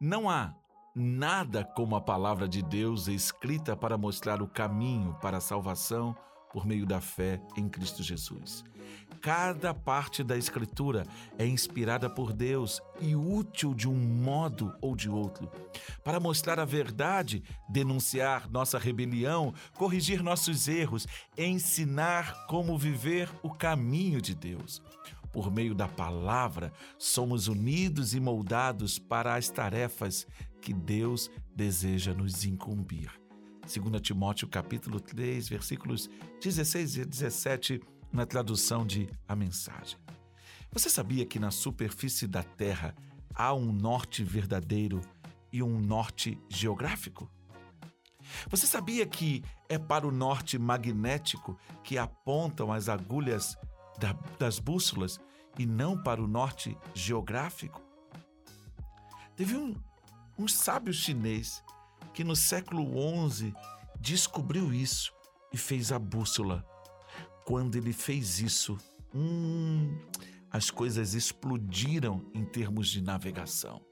Não há nada como a palavra de Deus escrita para mostrar o caminho para a salvação por meio da fé em Cristo Jesus. Cada parte da Escritura é inspirada por Deus e útil de um modo ou de outro para mostrar a verdade, denunciar nossa rebelião, corrigir nossos erros, ensinar como viver o caminho de Deus. Por meio da palavra, somos unidos e moldados para as tarefas que Deus deseja nos incumbir. 2 Timóteo capítulo 3, versículos 16 e 17, na tradução de A Mensagem. Você sabia que na superfície da Terra há um norte verdadeiro e um norte geográfico? Você sabia que é para o norte magnético que apontam as agulhas da, das bússolas e não para o norte geográfico? Teve um, um sábio chinês que no século XI descobriu isso e fez a bússola. Quando ele fez isso, hum, as coisas explodiram em termos de navegação,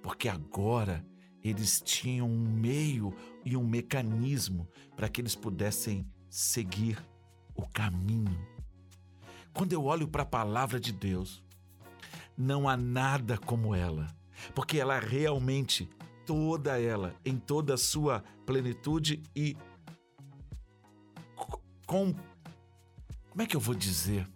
porque agora eles tinham um meio e um mecanismo para que eles pudessem seguir o caminho. Quando eu olho para a palavra de Deus, não há nada como ela, porque ela realmente toda ela, em toda a sua plenitude e com. Como é que eu vou dizer?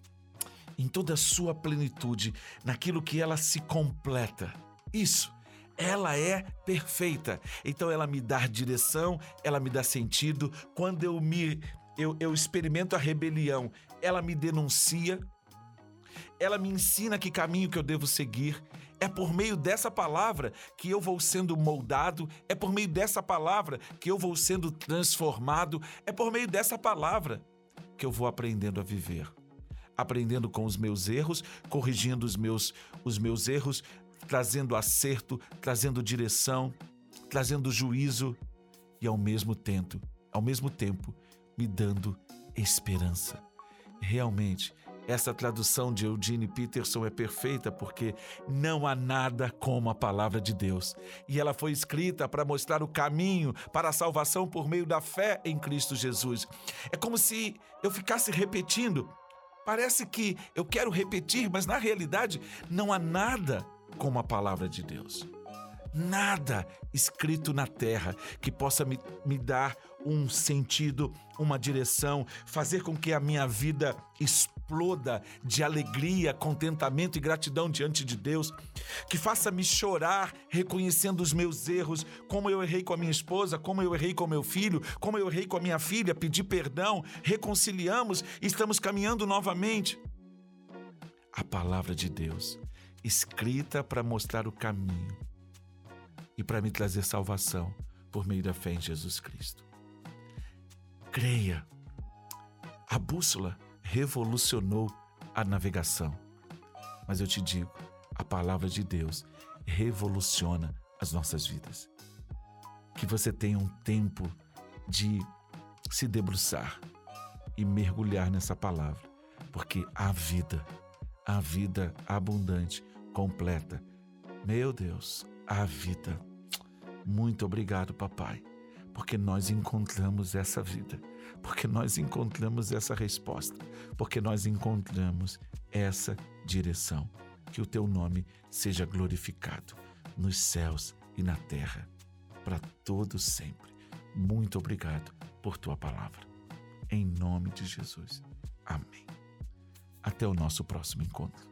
Em toda a sua plenitude, naquilo que ela se completa. Isso. Ela é perfeita. Então ela me dá direção, ela me dá sentido. Quando eu me eu, eu experimento a rebelião, ela me denuncia, ela me ensina que caminho que eu devo seguir. É por meio dessa palavra que eu vou sendo moldado, é por meio dessa palavra que eu vou sendo transformado, é por meio dessa palavra que eu vou aprendendo a viver. Aprendendo com os meus erros, corrigindo os meus, os meus erros, trazendo acerto, trazendo direção, trazendo juízo. E ao mesmo tempo, ao mesmo tempo, me dando esperança. Realmente, essa tradução de Eugene Peterson é perfeita porque não há nada como a palavra de Deus. E ela foi escrita para mostrar o caminho para a salvação por meio da fé em Cristo Jesus. É como se eu ficasse repetindo. Parece que eu quero repetir, mas na realidade não há nada como a palavra de Deus nada escrito na terra que possa me, me dar um sentido, uma direção, fazer com que a minha vida exploda de alegria, contentamento e gratidão diante de Deus, que faça-me chorar reconhecendo os meus erros, como eu errei com a minha esposa, como eu errei com meu filho, como eu errei com a minha filha, pedir perdão, reconciliamos e estamos caminhando novamente. A palavra de Deus, escrita para mostrar o caminho e para me trazer salvação por meio da fé em Jesus Cristo. Creia. A bússola revolucionou a navegação. Mas eu te digo, a palavra de Deus revoluciona as nossas vidas. Que você tenha um tempo de se debruçar e mergulhar nessa palavra, porque a vida, a vida abundante, completa. Meu Deus, a vida muito obrigado, papai, porque nós encontramos essa vida, porque nós encontramos essa resposta, porque nós encontramos essa direção. Que o teu nome seja glorificado nos céus e na terra, para todos sempre. Muito obrigado por tua palavra. Em nome de Jesus. Amém. Até o nosso próximo encontro.